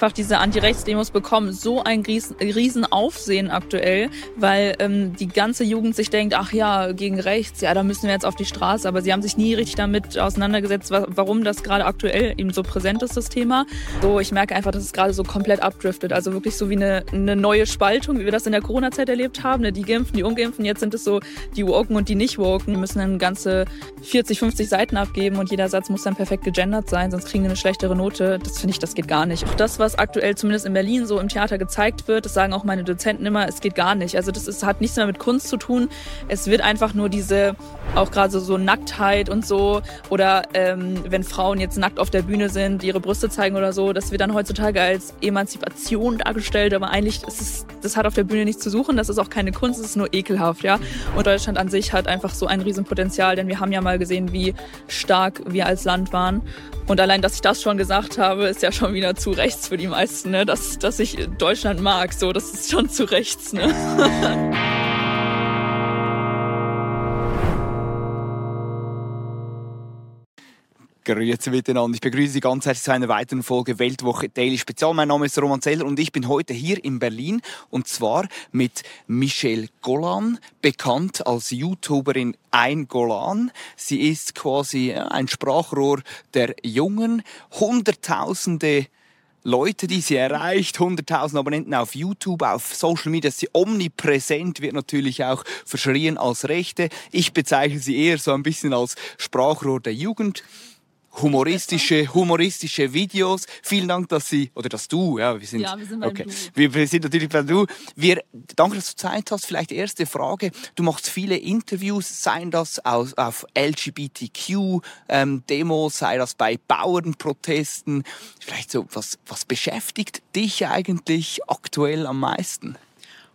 Einfach diese Anti-Rechts-Demos bekommen so ein riesen, Aufsehen aktuell, weil ähm, die ganze Jugend sich denkt, ach ja, gegen rechts, ja, da müssen wir jetzt auf die Straße. Aber sie haben sich nie richtig damit auseinandergesetzt, warum das gerade aktuell eben so präsent ist, das Thema. So, ich merke einfach, dass es gerade so komplett abdriftet. Also wirklich so wie eine, eine neue Spaltung, wie wir das in der Corona-Zeit erlebt haben. Ne? Die Geimpften, die Ungeimpften, jetzt sind es so die Woken und die Nicht-Woken. Die müssen dann ganze 40, 50 Seiten abgeben und jeder Satz muss dann perfekt gegendert sein, sonst kriegen wir eine schlechtere Note. Das finde ich, das geht gar nicht. Auch das, was aktuell zumindest in Berlin so im Theater gezeigt wird, das sagen auch meine Dozenten immer, es geht gar nicht. Also das ist, hat nichts mehr mit Kunst zu tun. Es wird einfach nur diese, auch gerade so, so Nacktheit und so, oder ähm, wenn Frauen jetzt nackt auf der Bühne sind, ihre Brüste zeigen oder so, das wird dann heutzutage als Emanzipation dargestellt, aber eigentlich ist es, das hat auf der Bühne nichts zu suchen, das ist auch keine Kunst, es ist nur ekelhaft, ja. Und Deutschland an sich hat einfach so ein Riesenpotenzial, denn wir haben ja mal gesehen, wie stark wir als Land waren. Und allein, dass ich das schon gesagt habe, ist ja schon wieder zu rechts für die meisten, ne? dass, dass ich Deutschland mag. So, das ist schon zu rechts. Ne? Grüezi miteinander. Ich begrüße Sie ganz herzlich zu einer weiteren Folge Weltwoche Daily Spezial. Mein Name ist Roman Zeller und ich bin heute hier in Berlin und zwar mit Michelle Golan, bekannt als YouTuberin Ein Golan. Sie ist quasi ein Sprachrohr der Jungen. Hunderttausende Leute, die sie erreicht, 100.000 Abonnenten auf YouTube, auf Social Media, sie omnipräsent, wird natürlich auch verschrien als Rechte. Ich bezeichne sie eher so ein bisschen als Sprachrohr der Jugend humoristische, humoristische Videos. Vielen Dank, dass Sie, oder dass du, ja, wir sind, ja, wir sind okay. Wir, wir, sind natürlich bei du. Wir, danke, dass du Zeit hast. Vielleicht erste Frage. Du machst viele Interviews, seien das auf, auf LGBTQ-Demos, ähm, sei das bei Bauernprotesten. Vielleicht so, was, was beschäftigt dich eigentlich aktuell am meisten?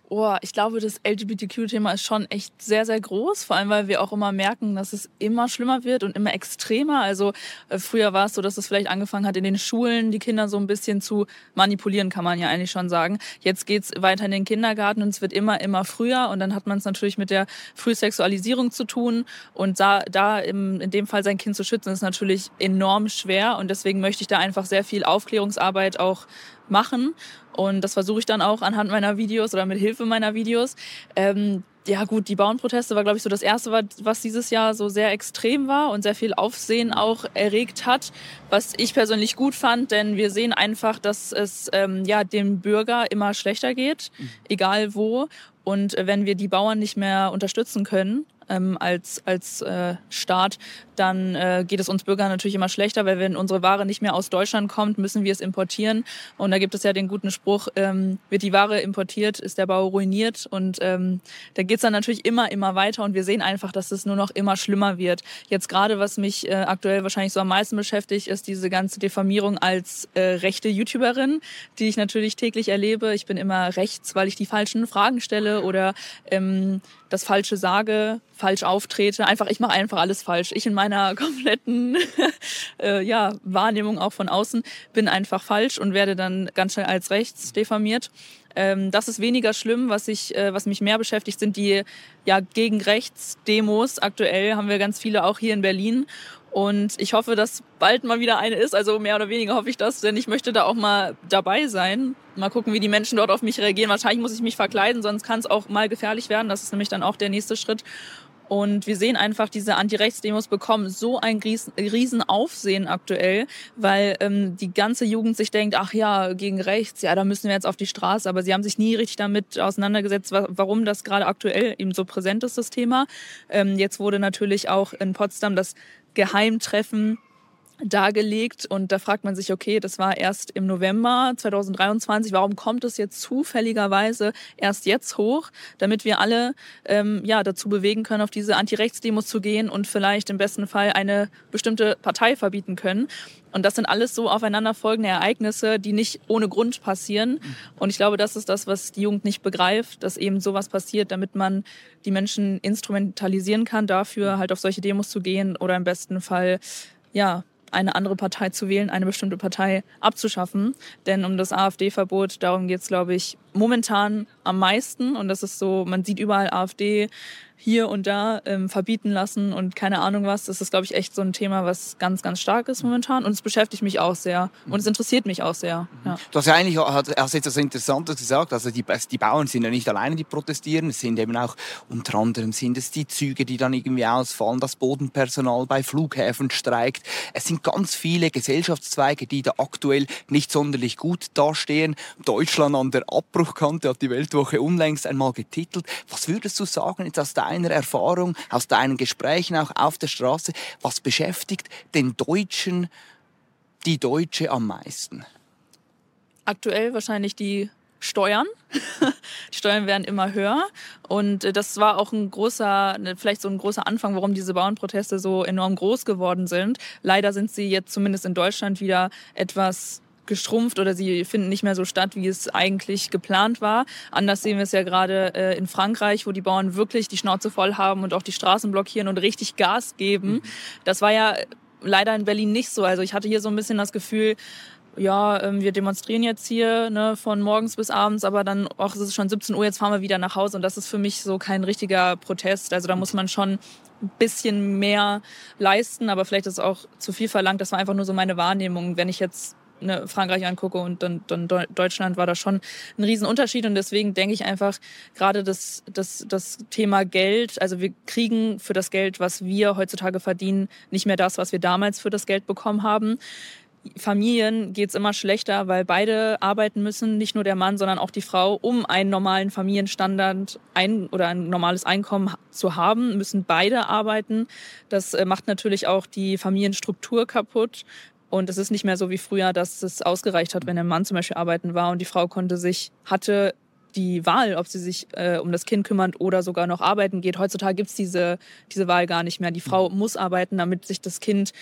Oh, ich glaube, das LGBTQ-Thema ist schon echt sehr, sehr groß. Vor allem, weil wir auch immer merken, dass es immer schlimmer wird und immer extremer. Also äh, früher war es so, dass es vielleicht angefangen hat, in den Schulen die Kinder so ein bisschen zu manipulieren, kann man ja eigentlich schon sagen. Jetzt geht's weiter in den Kindergarten und es wird immer, immer früher. Und dann hat man es natürlich mit der Frühsexualisierung zu tun. Und da, da im, in dem Fall sein Kind zu schützen, ist natürlich enorm schwer. Und deswegen möchte ich da einfach sehr viel Aufklärungsarbeit auch machen. Und das versuche ich dann auch anhand meiner Videos oder mit Hilfe meiner Videos. Ähm, ja gut, die Bauernproteste war, glaube ich, so das Erste, was dieses Jahr so sehr extrem war und sehr viel Aufsehen auch erregt hat, was ich persönlich gut fand, denn wir sehen einfach, dass es ähm, ja dem Bürger immer schlechter geht, mhm. egal wo. Und wenn wir die Bauern nicht mehr unterstützen können, ähm, als, als äh, Staat, dann äh, geht es uns Bürgern natürlich immer schlechter, weil wenn unsere Ware nicht mehr aus Deutschland kommt, müssen wir es importieren. Und da gibt es ja den guten Spruch, ähm, wird die Ware importiert, ist der Bau ruiniert. Und ähm, da geht es dann natürlich immer, immer weiter. Und wir sehen einfach, dass es nur noch immer schlimmer wird. Jetzt gerade, was mich äh, aktuell wahrscheinlich so am meisten beschäftigt, ist diese ganze Diffamierung als äh, rechte YouTuberin, die ich natürlich täglich erlebe. Ich bin immer rechts, weil ich die falschen Fragen stelle oder ähm, das Falsche sage, falsch auftrete. Einfach, ich mache einfach alles falsch. Ich in meiner kompletten äh, ja, Wahrnehmung auch von außen bin einfach falsch und werde dann ganz schnell als rechts diffamiert. Ähm, das ist weniger schlimm. Was, ich, äh, was mich mehr beschäftigt, sind die ja, gegen rechts Demos. Aktuell haben wir ganz viele auch hier in Berlin. Und ich hoffe, dass bald mal wieder eine ist. Also mehr oder weniger hoffe ich das, denn ich möchte da auch mal dabei sein. Mal gucken, wie die Menschen dort auf mich reagieren. Wahrscheinlich muss ich mich verkleiden, sonst kann es auch mal gefährlich werden. Das ist nämlich dann auch der nächste Schritt. Und wir sehen einfach, diese Anti-Rechts-Demos bekommen so ein riesen Aufsehen aktuell, weil ähm, die ganze Jugend sich denkt, ach ja, gegen rechts, ja, da müssen wir jetzt auf die Straße. Aber sie haben sich nie richtig damit auseinandergesetzt, warum das gerade aktuell eben so präsent ist, das Thema. Ähm, jetzt wurde natürlich auch in Potsdam das Geheimtreffen dargelegt und da fragt man sich, okay, das war erst im November 2023, warum kommt es jetzt zufälligerweise erst jetzt hoch, damit wir alle ähm, ja, dazu bewegen können, auf diese Anti-Rechts-Demos zu gehen und vielleicht im besten Fall eine bestimmte Partei verbieten können. Und das sind alles so aufeinanderfolgende Ereignisse, die nicht ohne Grund passieren. Und ich glaube, das ist das, was die Jugend nicht begreift, dass eben sowas passiert, damit man die Menschen instrumentalisieren kann, dafür halt auf solche Demos zu gehen oder im besten Fall ja, eine andere Partei zu wählen, eine bestimmte Partei abzuschaffen. Denn um das AfD-Verbot, darum geht es, glaube ich, momentan am meisten. Und das ist so, man sieht überall AfD hier und da ähm, verbieten lassen und keine Ahnung was. Das ist, glaube ich, echt so ein Thema, was ganz, ganz stark ist momentan. Und es beschäftigt mich auch sehr. Und es interessiert mich auch sehr. Ja. Du hast ja eigentlich hast etwas Interessantes gesagt. Also die, die Bauern sind ja nicht alleine, die protestieren. Es sind eben auch unter anderem sind es die Züge, die dann irgendwie ausfallen, das Bodenpersonal bei Flughäfen streikt. Es sind ganz viele Gesellschaftszweige, die da aktuell nicht sonderlich gut dastehen. Deutschland an der Abbruchkante hat die Weltwoche unlängst einmal getitelt. Was würdest du sagen jetzt aus deiner Erfahrung, aus deinen Gesprächen auch auf der Straße, was beschäftigt den Deutschen, die Deutsche am meisten? Aktuell wahrscheinlich die Steuern. die Steuern werden immer höher. Und äh, das war auch ein großer, ne, vielleicht so ein großer Anfang, warum diese Bauernproteste so enorm groß geworden sind. Leider sind sie jetzt zumindest in Deutschland wieder etwas geschrumpft oder sie finden nicht mehr so statt, wie es eigentlich geplant war. Anders sehen wir es ja gerade äh, in Frankreich, wo die Bauern wirklich die Schnauze voll haben und auch die Straßen blockieren und richtig Gas geben. Mhm. Das war ja leider in Berlin nicht so. Also ich hatte hier so ein bisschen das Gefühl, ja, ähm, wir demonstrieren jetzt hier ne, von morgens bis abends, aber dann, ach, es ist schon 17 Uhr, jetzt fahren wir wieder nach Hause und das ist für mich so kein richtiger Protest. Also da muss man schon ein bisschen mehr leisten, aber vielleicht ist es auch zu viel verlangt. Das war einfach nur so meine Wahrnehmung. Wenn ich jetzt ne, Frankreich angucke und dann, dann Deutschland war da schon ein Riesenunterschied. Und deswegen denke ich einfach, gerade das, das, das Thema Geld, also wir kriegen für das Geld, was wir heutzutage verdienen, nicht mehr das, was wir damals für das Geld bekommen haben. Familien geht es immer schlechter, weil beide arbeiten müssen, nicht nur der Mann, sondern auch die Frau, um einen normalen Familienstandard ein, oder ein normales Einkommen zu haben, müssen beide arbeiten. Das äh, macht natürlich auch die Familienstruktur kaputt. Und es ist nicht mehr so wie früher, dass es ausgereicht hat, wenn ein Mann zum Beispiel arbeiten war und die Frau konnte sich, hatte die Wahl, ob sie sich äh, um das Kind kümmert oder sogar noch arbeiten geht. Heutzutage gibt es diese, diese Wahl gar nicht mehr. Die Frau muss arbeiten, damit sich das Kind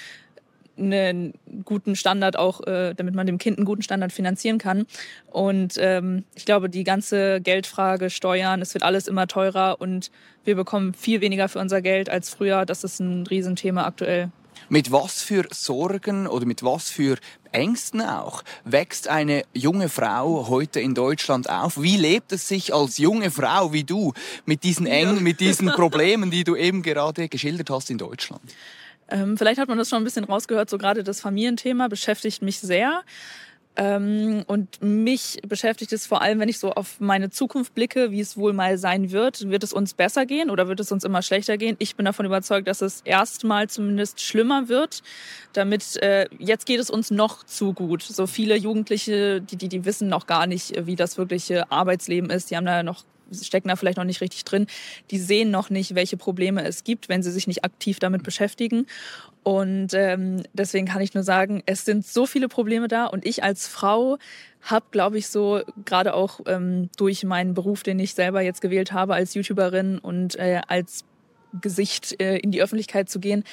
einen guten Standard auch, äh, damit man dem Kind einen guten Standard finanzieren kann. Und ähm, ich glaube, die ganze Geldfrage, Steuern, es wird alles immer teurer und wir bekommen viel weniger für unser Geld als früher. Das ist ein Riesenthema aktuell. Mit was für Sorgen oder mit was für Ängsten auch wächst eine junge Frau heute in Deutschland auf? Wie lebt es sich als junge Frau wie du mit diesen Engen, mit diesen Problemen, die du eben gerade geschildert hast in Deutschland? Ähm, vielleicht hat man das schon ein bisschen rausgehört, so gerade das Familienthema beschäftigt mich sehr. Ähm, und mich beschäftigt es vor allem, wenn ich so auf meine Zukunft blicke, wie es wohl mal sein wird. Wird es uns besser gehen oder wird es uns immer schlechter gehen? Ich bin davon überzeugt, dass es erstmal zumindest schlimmer wird. Damit äh, jetzt geht es uns noch zu gut. So viele Jugendliche, die, die, die wissen noch gar nicht, wie das wirkliche Arbeitsleben ist. Die haben da noch stecken da vielleicht noch nicht richtig drin. Die sehen noch nicht, welche Probleme es gibt, wenn sie sich nicht aktiv damit beschäftigen. Und ähm, deswegen kann ich nur sagen, es sind so viele Probleme da. Und ich als Frau habe, glaube ich, so gerade auch ähm, durch meinen Beruf, den ich selber jetzt gewählt habe als YouTuberin und äh, als Gesicht äh, in die Öffentlichkeit zu gehen,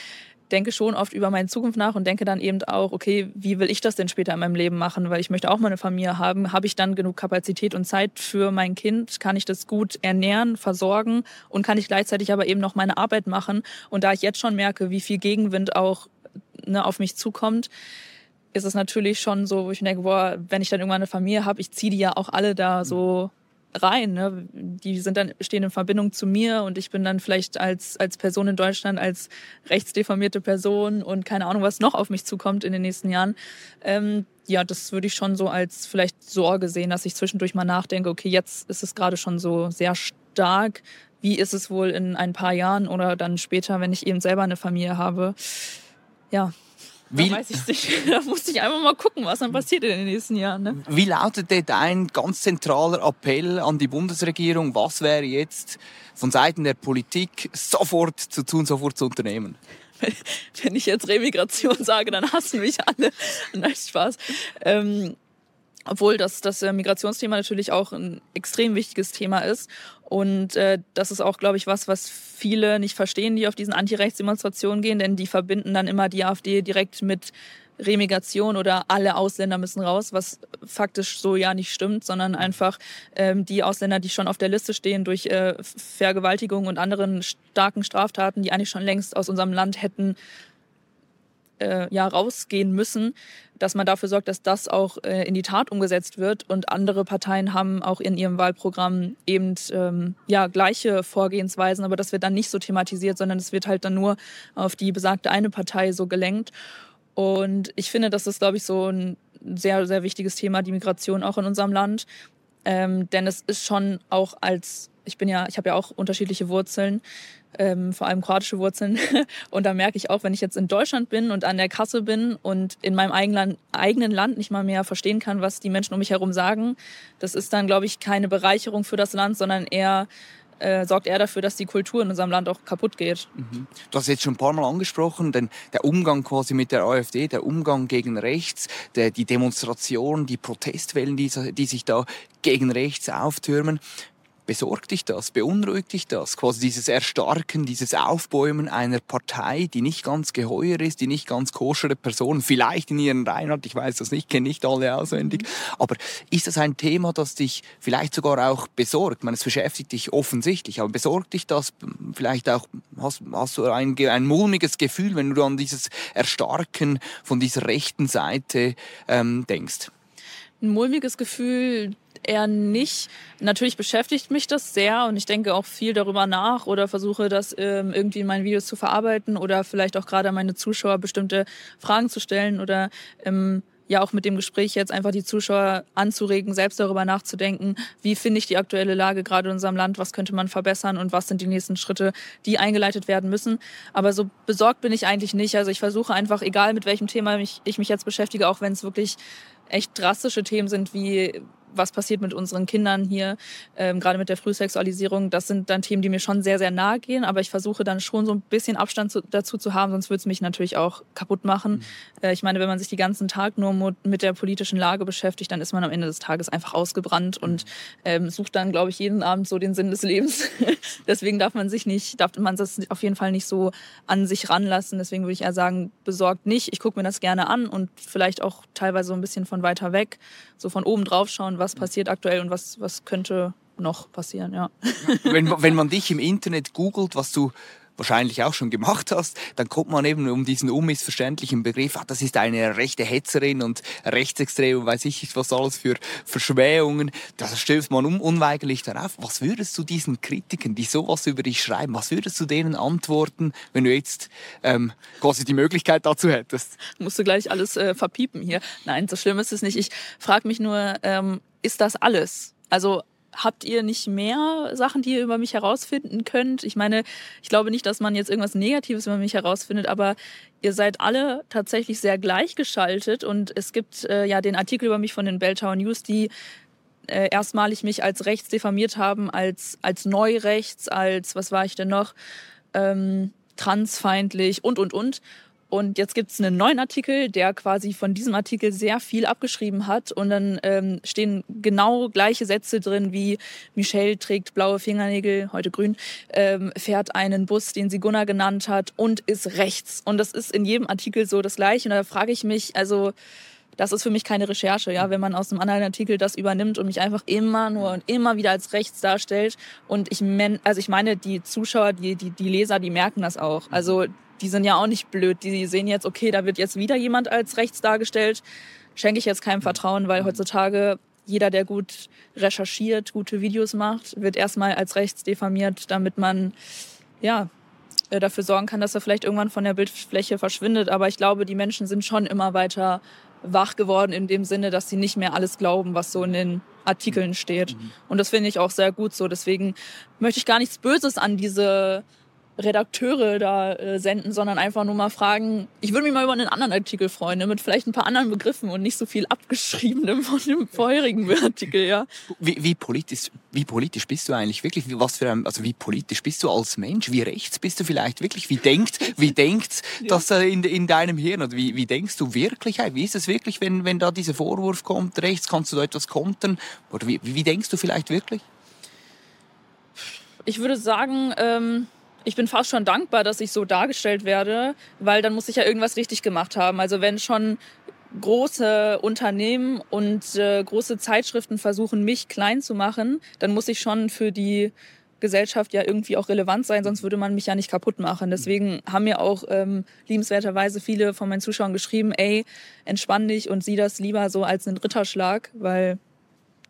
denke schon oft über meine Zukunft nach und denke dann eben auch, okay, wie will ich das denn später in meinem Leben machen? Weil ich möchte auch mal eine Familie haben. Habe ich dann genug Kapazität und Zeit für mein Kind? Kann ich das gut ernähren, versorgen und kann ich gleichzeitig aber eben noch meine Arbeit machen? Und da ich jetzt schon merke, wie viel Gegenwind auch ne, auf mich zukommt, ist es natürlich schon so, wo ich denke, boah, wenn ich dann irgendwann eine Familie habe, ich ziehe die ja auch alle da so rein. Ne? Die sind dann, stehen in Verbindung zu mir und ich bin dann vielleicht als, als Person in Deutschland, als rechtsdeformierte Person und keine Ahnung, was noch auf mich zukommt in den nächsten Jahren. Ähm, ja, das würde ich schon so als vielleicht Sorge sehen, dass ich zwischendurch mal nachdenke, okay, jetzt ist es gerade schon so sehr stark, wie ist es wohl in ein paar Jahren oder dann später, wenn ich eben selber eine Familie habe. Ja, wie, da weiß ich nicht. Da muss ich einfach mal gucken, was dann passiert in den nächsten Jahren. Ne? Wie lautet denn dein ganz zentraler Appell an die Bundesregierung? Was wäre jetzt von Seiten der Politik sofort zu tun, sofort zu unternehmen? Wenn ich jetzt Remigration sage, dann hassen mich alle. Nein, Spaß. Ähm, obwohl das, das äh, Migrationsthema natürlich auch ein extrem wichtiges Thema ist. Und äh, das ist auch, glaube ich, was, was viele nicht verstehen, die auf diesen Antirechtsdemonstrationen gehen, denn die verbinden dann immer die AfD direkt mit Remigration oder alle Ausländer müssen raus, was faktisch so ja nicht stimmt, sondern einfach ähm, die Ausländer, die schon auf der Liste stehen durch äh, Vergewaltigung und anderen starken Straftaten, die eigentlich schon längst aus unserem Land hätten äh, ja rausgehen müssen, dass man dafür sorgt, dass das auch äh, in die Tat umgesetzt wird. Und andere Parteien haben auch in ihrem Wahlprogramm eben ähm, ja gleiche Vorgehensweisen, aber das wird dann nicht so thematisiert, sondern es wird halt dann nur auf die besagte eine Partei so gelenkt. Und ich finde, das ist, glaube ich, so ein sehr, sehr wichtiges Thema, die Migration auch in unserem Land. Ähm, denn es ist schon auch als, ich bin ja, ich habe ja auch unterschiedliche Wurzeln, ähm, vor allem kroatische Wurzeln. Und da merke ich auch, wenn ich jetzt in Deutschland bin und an der Kasse bin und in meinem eigenen, Land nicht mal mehr verstehen kann, was die Menschen um mich herum sagen, das ist dann, glaube ich, keine Bereicherung für das Land, sondern eher äh, sorgt er dafür, dass die Kultur in unserem Land auch kaputt geht. Mhm. Du hast jetzt schon ein paar Mal angesprochen, denn der Umgang quasi mit der AfD, der Umgang gegen rechts, der, die Demonstrationen, die Protestwellen, die, die sich da gegen rechts auftürmen. Besorgt dich das? Beunruhigt dich das? Quasi dieses Erstarken, dieses Aufbäumen einer Partei, die nicht ganz geheuer ist, die nicht ganz koschere Personen vielleicht in ihren Reihen hat. Ich weiß das nicht, kenne nicht alle auswendig. Aber ist das ein Thema, das dich vielleicht sogar auch besorgt? Ich meine, es beschäftigt dich offensichtlich, aber besorgt dich das vielleicht auch, hast, hast du ein, ein mulmiges Gefühl, wenn du an dieses Erstarken von dieser rechten Seite ähm, denkst? Ein mulmiges Gefühl eher nicht. Natürlich beschäftigt mich das sehr und ich denke auch viel darüber nach oder versuche das ähm, irgendwie in meinen Videos zu verarbeiten oder vielleicht auch gerade meine Zuschauer bestimmte Fragen zu stellen oder ähm, ja auch mit dem Gespräch jetzt einfach die Zuschauer anzuregen, selbst darüber nachzudenken, wie finde ich die aktuelle Lage gerade in unserem Land, was könnte man verbessern und was sind die nächsten Schritte, die eingeleitet werden müssen. Aber so besorgt bin ich eigentlich nicht. Also ich versuche einfach, egal mit welchem Thema ich, ich mich jetzt beschäftige, auch wenn es wirklich echt drastische Themen sind wie was passiert mit unseren Kindern hier, ähm, gerade mit der Frühsexualisierung, das sind dann Themen, die mir schon sehr, sehr nahe gehen. Aber ich versuche dann schon so ein bisschen Abstand zu, dazu zu haben, sonst würde es mich natürlich auch kaputt machen. Mhm. Äh, ich meine, wenn man sich den ganzen Tag nur mit der politischen Lage beschäftigt, dann ist man am Ende des Tages einfach ausgebrannt und mhm. ähm, sucht dann, glaube ich, jeden Abend so den Sinn des Lebens. Deswegen darf man sich nicht, darf man das auf jeden Fall nicht so an sich ranlassen. Deswegen würde ich eher sagen, besorgt nicht. Ich gucke mir das gerne an und vielleicht auch teilweise so ein bisschen von weiter weg, so von oben drauf schauen, was passiert aktuell und was, was könnte noch passieren, ja. Wenn, wenn man dich im Internet googelt, was du wahrscheinlich auch schon gemacht hast, dann kommt man eben um diesen unmissverständlichen Begriff, ah, das ist eine rechte Hetzerin und rechtsextrem, weiß ich nicht, was alles für Verschmähungen. Da stößt man un unweigerlich darauf. Was würdest du diesen Kritikern, die sowas über dich schreiben, was würdest du denen antworten, wenn du jetzt ähm, quasi die Möglichkeit dazu hättest? Musst du gleich alles äh, verpiepen hier. Nein, so schlimm ist es nicht. Ich frage mich nur, ähm, ist das alles? Also habt ihr nicht mehr Sachen, die ihr über mich herausfinden könnt? Ich meine, ich glaube nicht, dass man jetzt irgendwas Negatives über mich herausfindet, aber ihr seid alle tatsächlich sehr gleichgeschaltet und es gibt äh, ja den Artikel über mich von den Belltower News, die äh, erstmalig mich als rechts diffamiert haben, als, als Neurechts, als, was war ich denn noch, ähm, transfeindlich und, und, und. Und jetzt gibt es einen neuen Artikel, der quasi von diesem Artikel sehr viel abgeschrieben hat. Und dann ähm, stehen genau gleiche Sätze drin wie Michelle trägt blaue Fingernägel, heute grün, ähm, fährt einen Bus, den sie Gunnar genannt hat und ist rechts. Und das ist in jedem Artikel so das gleiche. Und da frage ich mich, also das ist für mich keine Recherche, ja, wenn man aus einem anderen Artikel das übernimmt und mich einfach immer nur und immer wieder als rechts darstellt. Und ich, also ich meine, die Zuschauer, die, die, die Leser, die merken das auch. Also die sind ja auch nicht blöd. Die sehen jetzt, okay, da wird jetzt wieder jemand als rechts dargestellt. Schenke ich jetzt keinem Vertrauen, weil heutzutage jeder, der gut recherchiert, gute Videos macht, wird erstmal als rechts diffamiert, damit man ja äh, dafür sorgen kann, dass er vielleicht irgendwann von der Bildfläche verschwindet. Aber ich glaube, die Menschen sind schon immer weiter wach geworden in dem Sinne, dass sie nicht mehr alles glauben, was so in den Artikeln steht. Und das finde ich auch sehr gut so. Deswegen möchte ich gar nichts Böses an diese Redakteure da äh, senden, sondern einfach nur mal fragen, ich würde mich mal über einen anderen Artikel freuen, ne, mit vielleicht ein paar anderen Begriffen und nicht so viel abgeschriebenem von dem vorherigen Artikel, ja. Wie, wie, politisch, wie politisch bist du eigentlich wirklich? Was für ein, also wie politisch bist du als Mensch? Wie rechts bist du vielleicht wirklich? Wie denkt, wie denkt das äh, in, in deinem Hirn? Oder wie, wie denkst du wirklich? Wie ist es wirklich, wenn, wenn da dieser Vorwurf kommt, rechts, kannst du da etwas kontern? Oder wie, wie denkst du vielleicht wirklich? Ich würde sagen, ähm, ich bin fast schon dankbar, dass ich so dargestellt werde, weil dann muss ich ja irgendwas richtig gemacht haben. Also wenn schon große Unternehmen und äh, große Zeitschriften versuchen, mich klein zu machen, dann muss ich schon für die Gesellschaft ja irgendwie auch relevant sein, sonst würde man mich ja nicht kaputt machen. Deswegen haben mir auch ähm, liebenswerterweise viele von meinen Zuschauern geschrieben, ey, entspann dich und sieh das lieber so als einen Ritterschlag, weil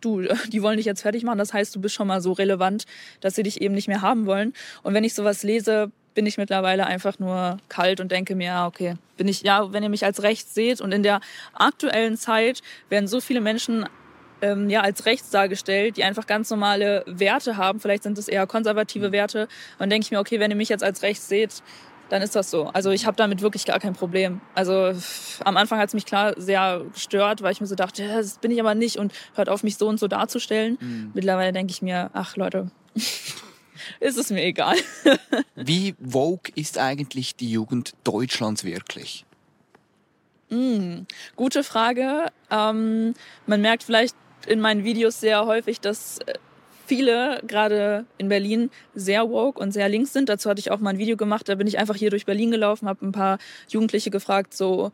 du, die wollen dich jetzt fertig machen. Das heißt, du bist schon mal so relevant, dass sie dich eben nicht mehr haben wollen. Und wenn ich sowas lese, bin ich mittlerweile einfach nur kalt und denke mir, ja, okay, bin ich, ja, wenn ihr mich als rechts seht und in der aktuellen Zeit werden so viele Menschen ähm, ja, als rechts dargestellt, die einfach ganz normale Werte haben. Vielleicht sind es eher konservative Werte. Und dann denke ich mir, okay, wenn ihr mich jetzt als rechts seht, dann ist das so. Also ich habe damit wirklich gar kein Problem. Also am Anfang hat es mich klar sehr gestört, weil ich mir so dachte, das bin ich aber nicht und hört auf, mich so und so darzustellen. Mhm. Mittlerweile denke ich mir, ach Leute, ist es mir egal. Wie woke ist eigentlich die Jugend Deutschlands wirklich? Mm, gute Frage. Ähm, man merkt vielleicht in meinen Videos sehr häufig, dass äh, viele, gerade in Berlin, sehr woke und sehr links sind. Dazu hatte ich auch mal ein Video gemacht, da bin ich einfach hier durch Berlin gelaufen, habe ein paar Jugendliche gefragt, so,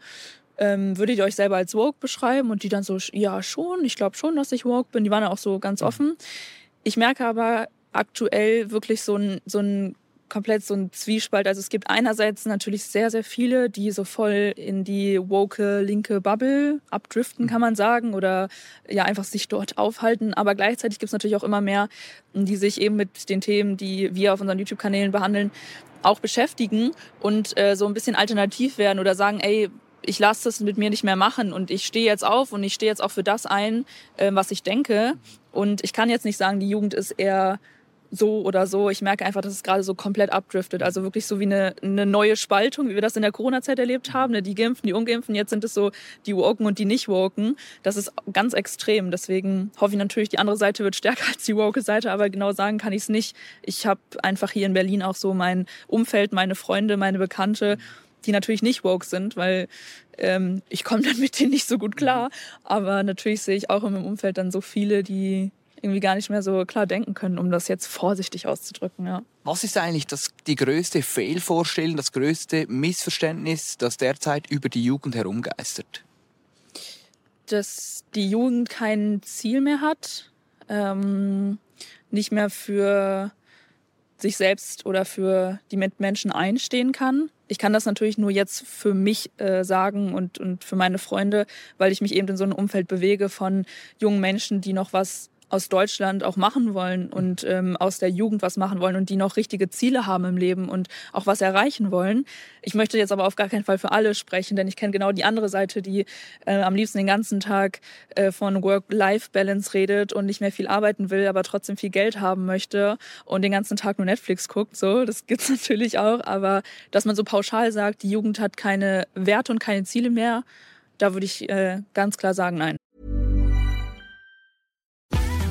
ähm, würdet ihr euch selber als woke beschreiben? Und die dann so, ja, schon, ich glaube schon, dass ich woke bin. Die waren auch so ganz mhm. offen. Ich merke aber aktuell wirklich so ein, so ein komplett so ein Zwiespalt. Also es gibt einerseits natürlich sehr, sehr viele, die so voll in die woke linke Bubble abdriften, kann man sagen, oder ja einfach sich dort aufhalten. Aber gleichzeitig gibt es natürlich auch immer mehr, die sich eben mit den Themen, die wir auf unseren YouTube-Kanälen behandeln, auch beschäftigen und äh, so ein bisschen alternativ werden oder sagen, ey, ich lasse das mit mir nicht mehr machen und ich stehe jetzt auf und ich stehe jetzt auch für das ein, äh, was ich denke. Und ich kann jetzt nicht sagen, die Jugend ist eher so oder so. Ich merke einfach, dass es gerade so komplett abdriftet. Also wirklich so wie eine, eine neue Spaltung, wie wir das in der Corona-Zeit erlebt haben. Ne? Die Geimpfen, die Ungeimpfen, jetzt sind es so die Woken und die Nicht-Woken. Das ist ganz extrem. Deswegen hoffe ich natürlich, die andere Seite wird stärker als die woke Seite, aber genau sagen kann ich es nicht. Ich habe einfach hier in Berlin auch so mein Umfeld, meine Freunde, meine Bekannte, die natürlich nicht woke sind, weil ähm, ich komme dann mit denen nicht so gut klar. Aber natürlich sehe ich auch in meinem Umfeld dann so viele, die irgendwie gar nicht mehr so klar denken können, um das jetzt vorsichtig auszudrücken. Ja. Was ist eigentlich das, die größte Fehlvorstellung, das größte Missverständnis, das derzeit über die Jugend herumgeistert? Dass die Jugend kein Ziel mehr hat, ähm, nicht mehr für sich selbst oder für die Menschen einstehen kann. Ich kann das natürlich nur jetzt für mich äh, sagen und, und für meine Freunde, weil ich mich eben in so einem Umfeld bewege von jungen Menschen, die noch was aus Deutschland auch machen wollen und ähm, aus der Jugend was machen wollen und die noch richtige Ziele haben im Leben und auch was erreichen wollen. Ich möchte jetzt aber auf gar keinen Fall für alle sprechen, denn ich kenne genau die andere Seite, die äh, am liebsten den ganzen Tag äh, von Work-Life-Balance redet und nicht mehr viel arbeiten will, aber trotzdem viel Geld haben möchte und den ganzen Tag nur Netflix guckt. So, das gibt's natürlich auch, aber dass man so pauschal sagt, die Jugend hat keine Werte und keine Ziele mehr, da würde ich äh, ganz klar sagen, nein.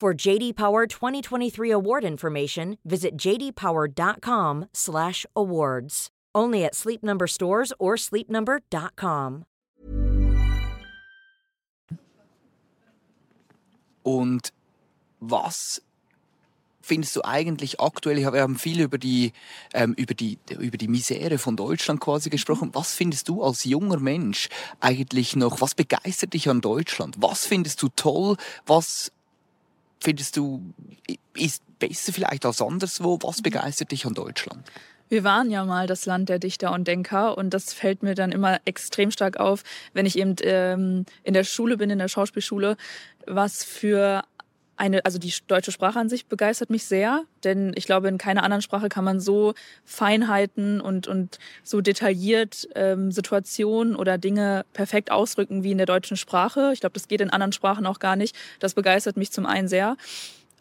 For JD Power 2023 award information, visit jdpower.com/awards. Only at Sleep Number stores or sleepnumber.com. Und was findest du eigentlich aktuell? Wir haben viel über die, ähm, über, die, über die Misere von Deutschland quasi gesprochen. Was findest du als junger Mensch eigentlich noch? Was begeistert dich an Deutschland? Was findest du toll? Was findest du ist besser vielleicht als anderswo? Was begeistert dich an Deutschland? Wir waren ja mal das Land der Dichter und Denker und das fällt mir dann immer extrem stark auf, wenn ich eben ähm, in der Schule bin, in der Schauspielschule, was für eine, also die deutsche Sprache an sich begeistert mich sehr, denn ich glaube, in keiner anderen Sprache kann man so Feinheiten und, und so detailliert ähm, Situationen oder Dinge perfekt ausdrücken wie in der deutschen Sprache. Ich glaube, das geht in anderen Sprachen auch gar nicht. Das begeistert mich zum einen sehr.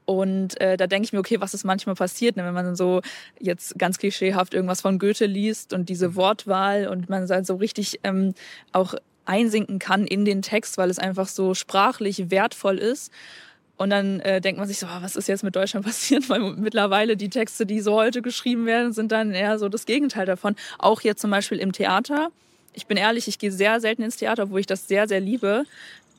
Und äh, da denke ich mir, okay, was ist manchmal passiert, ne, wenn man so jetzt ganz klischeehaft irgendwas von Goethe liest und diese Wortwahl und man halt so richtig ähm, auch einsinken kann in den Text, weil es einfach so sprachlich wertvoll ist. Und dann äh, denkt man sich so, oh, was ist jetzt mit Deutschland passiert? Weil mittlerweile die Texte, die so heute geschrieben werden, sind dann eher so das Gegenteil davon. Auch jetzt zum Beispiel im Theater. Ich bin ehrlich, ich gehe sehr selten ins Theater, wo ich das sehr, sehr liebe.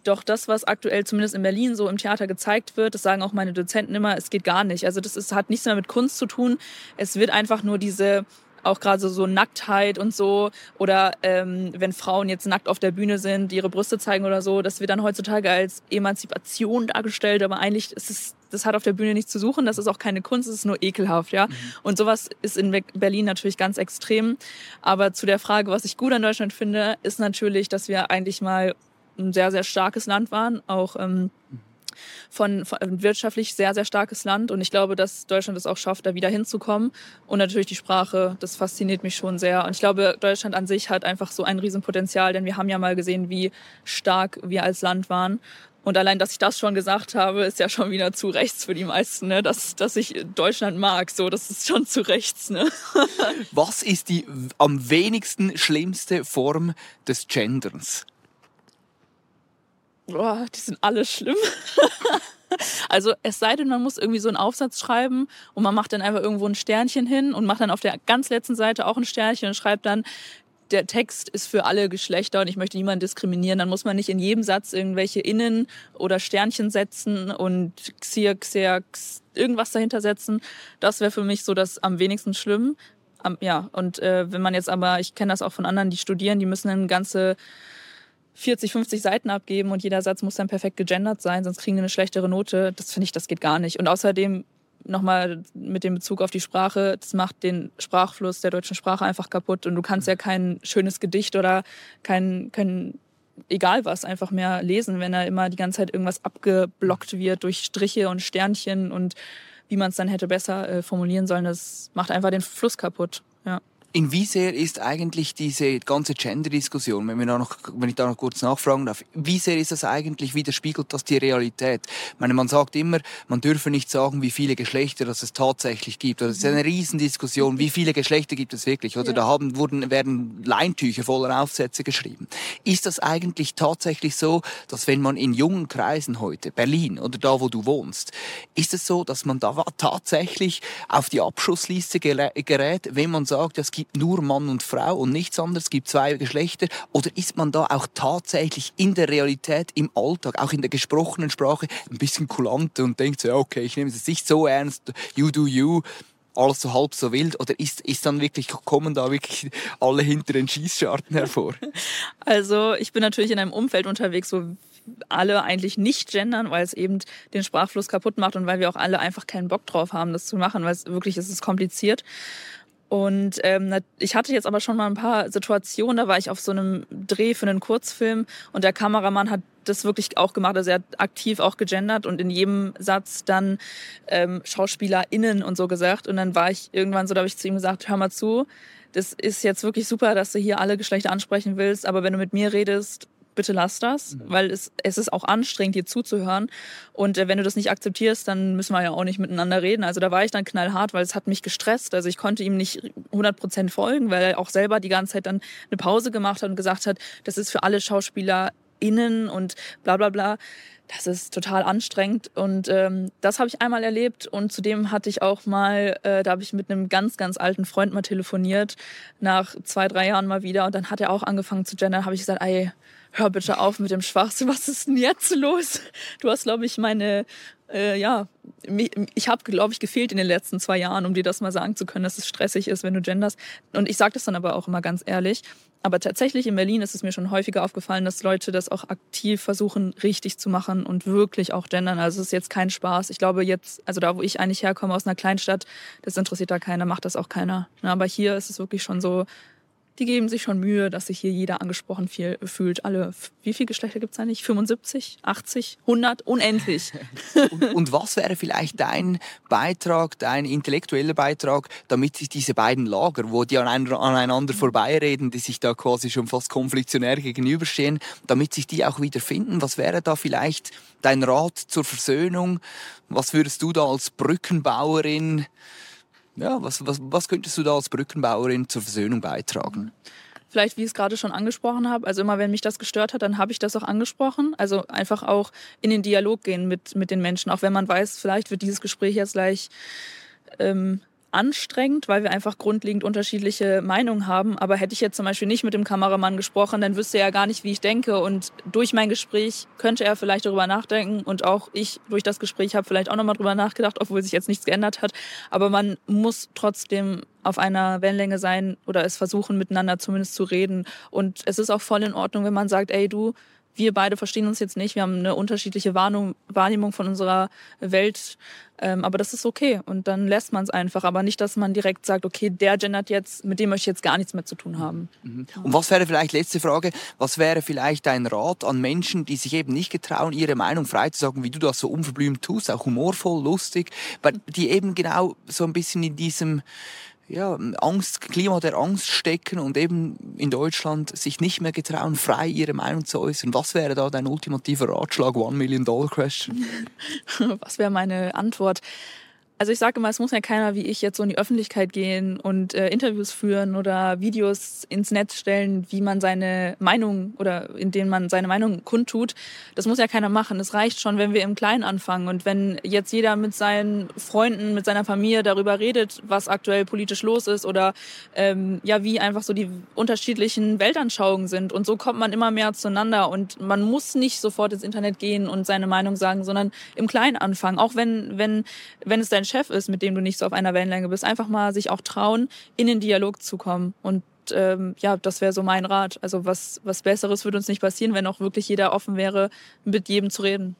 Doch das, was aktuell zumindest in Berlin so im Theater gezeigt wird, das sagen auch meine Dozenten immer, es geht gar nicht. Also das ist, hat nichts mehr mit Kunst zu tun. Es wird einfach nur diese auch gerade so Nacktheit und so oder ähm, wenn Frauen jetzt nackt auf der Bühne sind, die ihre Brüste zeigen oder so, das wird dann heutzutage als Emanzipation dargestellt, aber eigentlich ist es das hat auf der Bühne nichts zu suchen, das ist auch keine Kunst, es ist nur ekelhaft, ja. Mhm. Und sowas ist in Berlin natürlich ganz extrem. Aber zu der Frage, was ich gut an Deutschland finde, ist natürlich, dass wir eigentlich mal ein sehr, sehr starkes Land waren, auch ähm, von, von wirtschaftlich sehr, sehr starkes Land. Und ich glaube, dass Deutschland es auch schafft, da wieder hinzukommen. Und natürlich die Sprache, das fasziniert mich schon sehr. Und ich glaube, Deutschland an sich hat einfach so ein Riesenpotenzial, denn wir haben ja mal gesehen, wie stark wir als Land waren. Und allein, dass ich das schon gesagt habe, ist ja schon wieder zu rechts für die meisten, ne? dass, dass ich Deutschland mag. So, das ist schon zu rechts. Ne? Was ist die am wenigsten schlimmste Form des Genderns? Boah, die sind alle schlimm. also es sei denn, man muss irgendwie so einen Aufsatz schreiben und man macht dann einfach irgendwo ein Sternchen hin und macht dann auf der ganz letzten Seite auch ein Sternchen und schreibt dann, der Text ist für alle Geschlechter und ich möchte niemanden diskriminieren, dann muss man nicht in jedem Satz irgendwelche Innen- oder Sternchen setzen und Xir, Xer, irgendwas dahinter setzen. Das wäre für mich so das am wenigsten schlimm. ja, und äh, wenn man jetzt aber, ich kenne das auch von anderen, die studieren, die müssen eine ganze 40, 50 Seiten abgeben und jeder Satz muss dann perfekt gegendert sein, sonst kriegen die eine schlechtere Note. Das finde ich, das geht gar nicht. Und außerdem nochmal mit dem Bezug auf die Sprache, das macht den Sprachfluss der deutschen Sprache einfach kaputt und du kannst ja kein schönes Gedicht oder kein, kein egal was einfach mehr lesen, wenn da immer die ganze Zeit irgendwas abgeblockt wird durch Striche und Sternchen und wie man es dann hätte besser äh, formulieren sollen. Das macht einfach den Fluss kaputt. Ja. In wie sehr ist eigentlich diese ganze Gender-Diskussion, wenn, wenn ich da noch kurz nachfragen darf, wie sehr ist das eigentlich, widerspiegelt das die Realität? Ich meine, man sagt immer, man dürfe nicht sagen, wie viele Geschlechter das es tatsächlich gibt. Das ist eine Riesendiskussion, wie viele Geschlechter gibt es wirklich? Oder ja. da haben, wurden, werden Leintücher voller Aufsätze geschrieben. Ist das eigentlich tatsächlich so, dass wenn man in jungen Kreisen heute, Berlin oder da, wo du wohnst, ist es so, dass man da tatsächlich auf die Abschussliste gerät, wenn man sagt, es gibt gibt nur Mann und Frau und nichts anderes, es gibt zwei Geschlechter? Oder ist man da auch tatsächlich in der Realität, im Alltag, auch in der gesprochenen Sprache ein bisschen kulanter und denkt so, ja, okay, ich nehme es nicht so ernst, you do you, alles so halb so wild? Oder ist, ist dann wirklich, kommen da wirklich alle hinter den Schießscharten hervor? Also ich bin natürlich in einem Umfeld unterwegs, wo alle eigentlich nicht gendern, weil es eben den Sprachfluss kaputt macht und weil wir auch alle einfach keinen Bock drauf haben, das zu machen, weil es wirklich ist es kompliziert. Und ähm, ich hatte jetzt aber schon mal ein paar Situationen, da war ich auf so einem Dreh für einen Kurzfilm und der Kameramann hat das wirklich auch gemacht, also er hat aktiv auch gegendert und in jedem Satz dann ähm, SchauspielerInnen und so gesagt. Und dann war ich irgendwann so, da habe ich zu ihm gesagt, hör mal zu, das ist jetzt wirklich super, dass du hier alle Geschlechter ansprechen willst, aber wenn du mit mir redest, bitte lass das, mhm. weil es, es ist auch anstrengend, dir zuzuhören. Und äh, wenn du das nicht akzeptierst, dann müssen wir ja auch nicht miteinander reden. Also da war ich dann knallhart, weil es hat mich gestresst. Also ich konnte ihm nicht 100 Prozent folgen, weil er auch selber die ganze Zeit dann eine Pause gemacht hat und gesagt hat, das ist für alle Schauspieler innen und bla bla bla. Das ist total anstrengend und ähm, das habe ich einmal erlebt und zudem hatte ich auch mal, äh, da habe ich mit einem ganz, ganz alten Freund mal telefoniert, nach zwei, drei Jahren mal wieder und dann hat er auch angefangen zu gendern, habe ich gesagt, ey, hör bitte auf mit dem Schwachsinn, was ist denn jetzt los? Du hast, glaube ich, meine, äh, ja, ich habe, glaube ich, gefehlt in den letzten zwei Jahren, um dir das mal sagen zu können, dass es stressig ist, wenn du genders. Und ich sage das dann aber auch immer ganz ehrlich. Aber tatsächlich in Berlin ist es mir schon häufiger aufgefallen, dass Leute das auch aktiv versuchen, richtig zu machen und wirklich auch gendern. Also es ist jetzt kein Spaß. Ich glaube jetzt, also da, wo ich eigentlich herkomme, aus einer Kleinstadt, das interessiert da keiner, macht das auch keiner. Aber hier ist es wirklich schon so, die geben sich schon Mühe, dass sich hier jeder angesprochen viel, fühlt. Alle, wie viele Geschlechter gibt es eigentlich? 75, 80, 100, unendlich. und, und, was wäre vielleicht dein Beitrag, dein intellektueller Beitrag, damit sich diese beiden Lager, wo die aneinander vorbeireden, die sich da quasi schon fast konfliktionär gegenüberstehen, damit sich die auch wieder finden? Was wäre da vielleicht dein Rat zur Versöhnung? Was würdest du da als Brückenbauerin ja, was, was, was könntest du da als Brückenbauerin zur Versöhnung beitragen? Vielleicht, wie ich es gerade schon angesprochen habe, also immer wenn mich das gestört hat, dann habe ich das auch angesprochen. Also einfach auch in den Dialog gehen mit, mit den Menschen, auch wenn man weiß, vielleicht wird dieses Gespräch jetzt gleich ähm, anstrengend, weil wir einfach grundlegend unterschiedliche Meinungen haben. Aber hätte ich jetzt zum Beispiel nicht mit dem Kameramann gesprochen, dann wüsste er ja gar nicht, wie ich denke. Und durch mein Gespräch könnte er vielleicht darüber nachdenken. Und auch ich durch das Gespräch habe vielleicht auch nochmal darüber nachgedacht, obwohl sich jetzt nichts geändert hat. Aber man muss trotzdem auf einer Wellenlänge sein oder es versuchen, miteinander zumindest zu reden. Und es ist auch voll in Ordnung, wenn man sagt, ey du, wir beide verstehen uns jetzt nicht, wir haben eine unterschiedliche Wahrnehmung von unserer Welt, ähm, aber das ist okay und dann lässt man es einfach, aber nicht, dass man direkt sagt, okay, der gendert jetzt, mit dem möchte ich jetzt gar nichts mehr zu tun haben. Mhm. Und was wäre vielleicht, letzte Frage, was wäre vielleicht dein Rat an Menschen, die sich eben nicht getrauen, ihre Meinung frei zu sagen, wie du das so unverblümt tust, auch humorvoll, lustig, die eben genau so ein bisschen in diesem ja, Angst, Klima der Angst stecken und eben in Deutschland sich nicht mehr getrauen, frei ihre Meinung zu äußern. Was wäre da dein ultimativer Ratschlag? One Million Dollar Question. Was wäre meine Antwort? Also ich sage immer, es muss ja keiner wie ich jetzt so in die Öffentlichkeit gehen und äh, Interviews führen oder Videos ins Netz stellen, wie man seine Meinung oder in denen man seine Meinung kundtut. Das muss ja keiner machen. Es reicht schon, wenn wir im Kleinen anfangen und wenn jetzt jeder mit seinen Freunden, mit seiner Familie darüber redet, was aktuell politisch los ist oder ähm, ja, wie einfach so die unterschiedlichen Weltanschauungen sind. Und so kommt man immer mehr zueinander und man muss nicht sofort ins Internet gehen und seine Meinung sagen, sondern im Kleinen anfangen. Auch wenn, wenn, wenn es dein Chef ist, mit dem du nicht so auf einer Wellenlänge bist. Einfach mal sich auch trauen, in den Dialog zu kommen. Und ähm, ja, das wäre so mein Rat. Also was, was Besseres würde uns nicht passieren, wenn auch wirklich jeder offen wäre, mit jedem zu reden.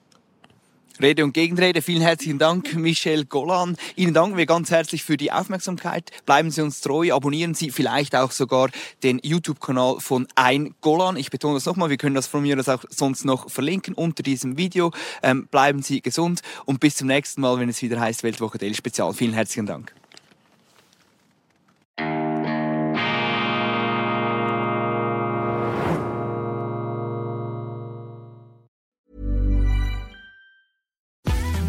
Rede und Gegenrede. Vielen herzlichen Dank, Michelle Golan. Ihnen danken wir ganz herzlich für die Aufmerksamkeit. Bleiben Sie uns treu, abonnieren Sie vielleicht auch sogar den YouTube-Kanal von Ein Golan. Ich betone das nochmal, wir können das von mir aus auch sonst noch verlinken unter diesem Video. Ähm, bleiben Sie gesund und bis zum nächsten Mal, wenn es wieder heißt Weltwoche Daily Spezial. Vielen herzlichen Dank.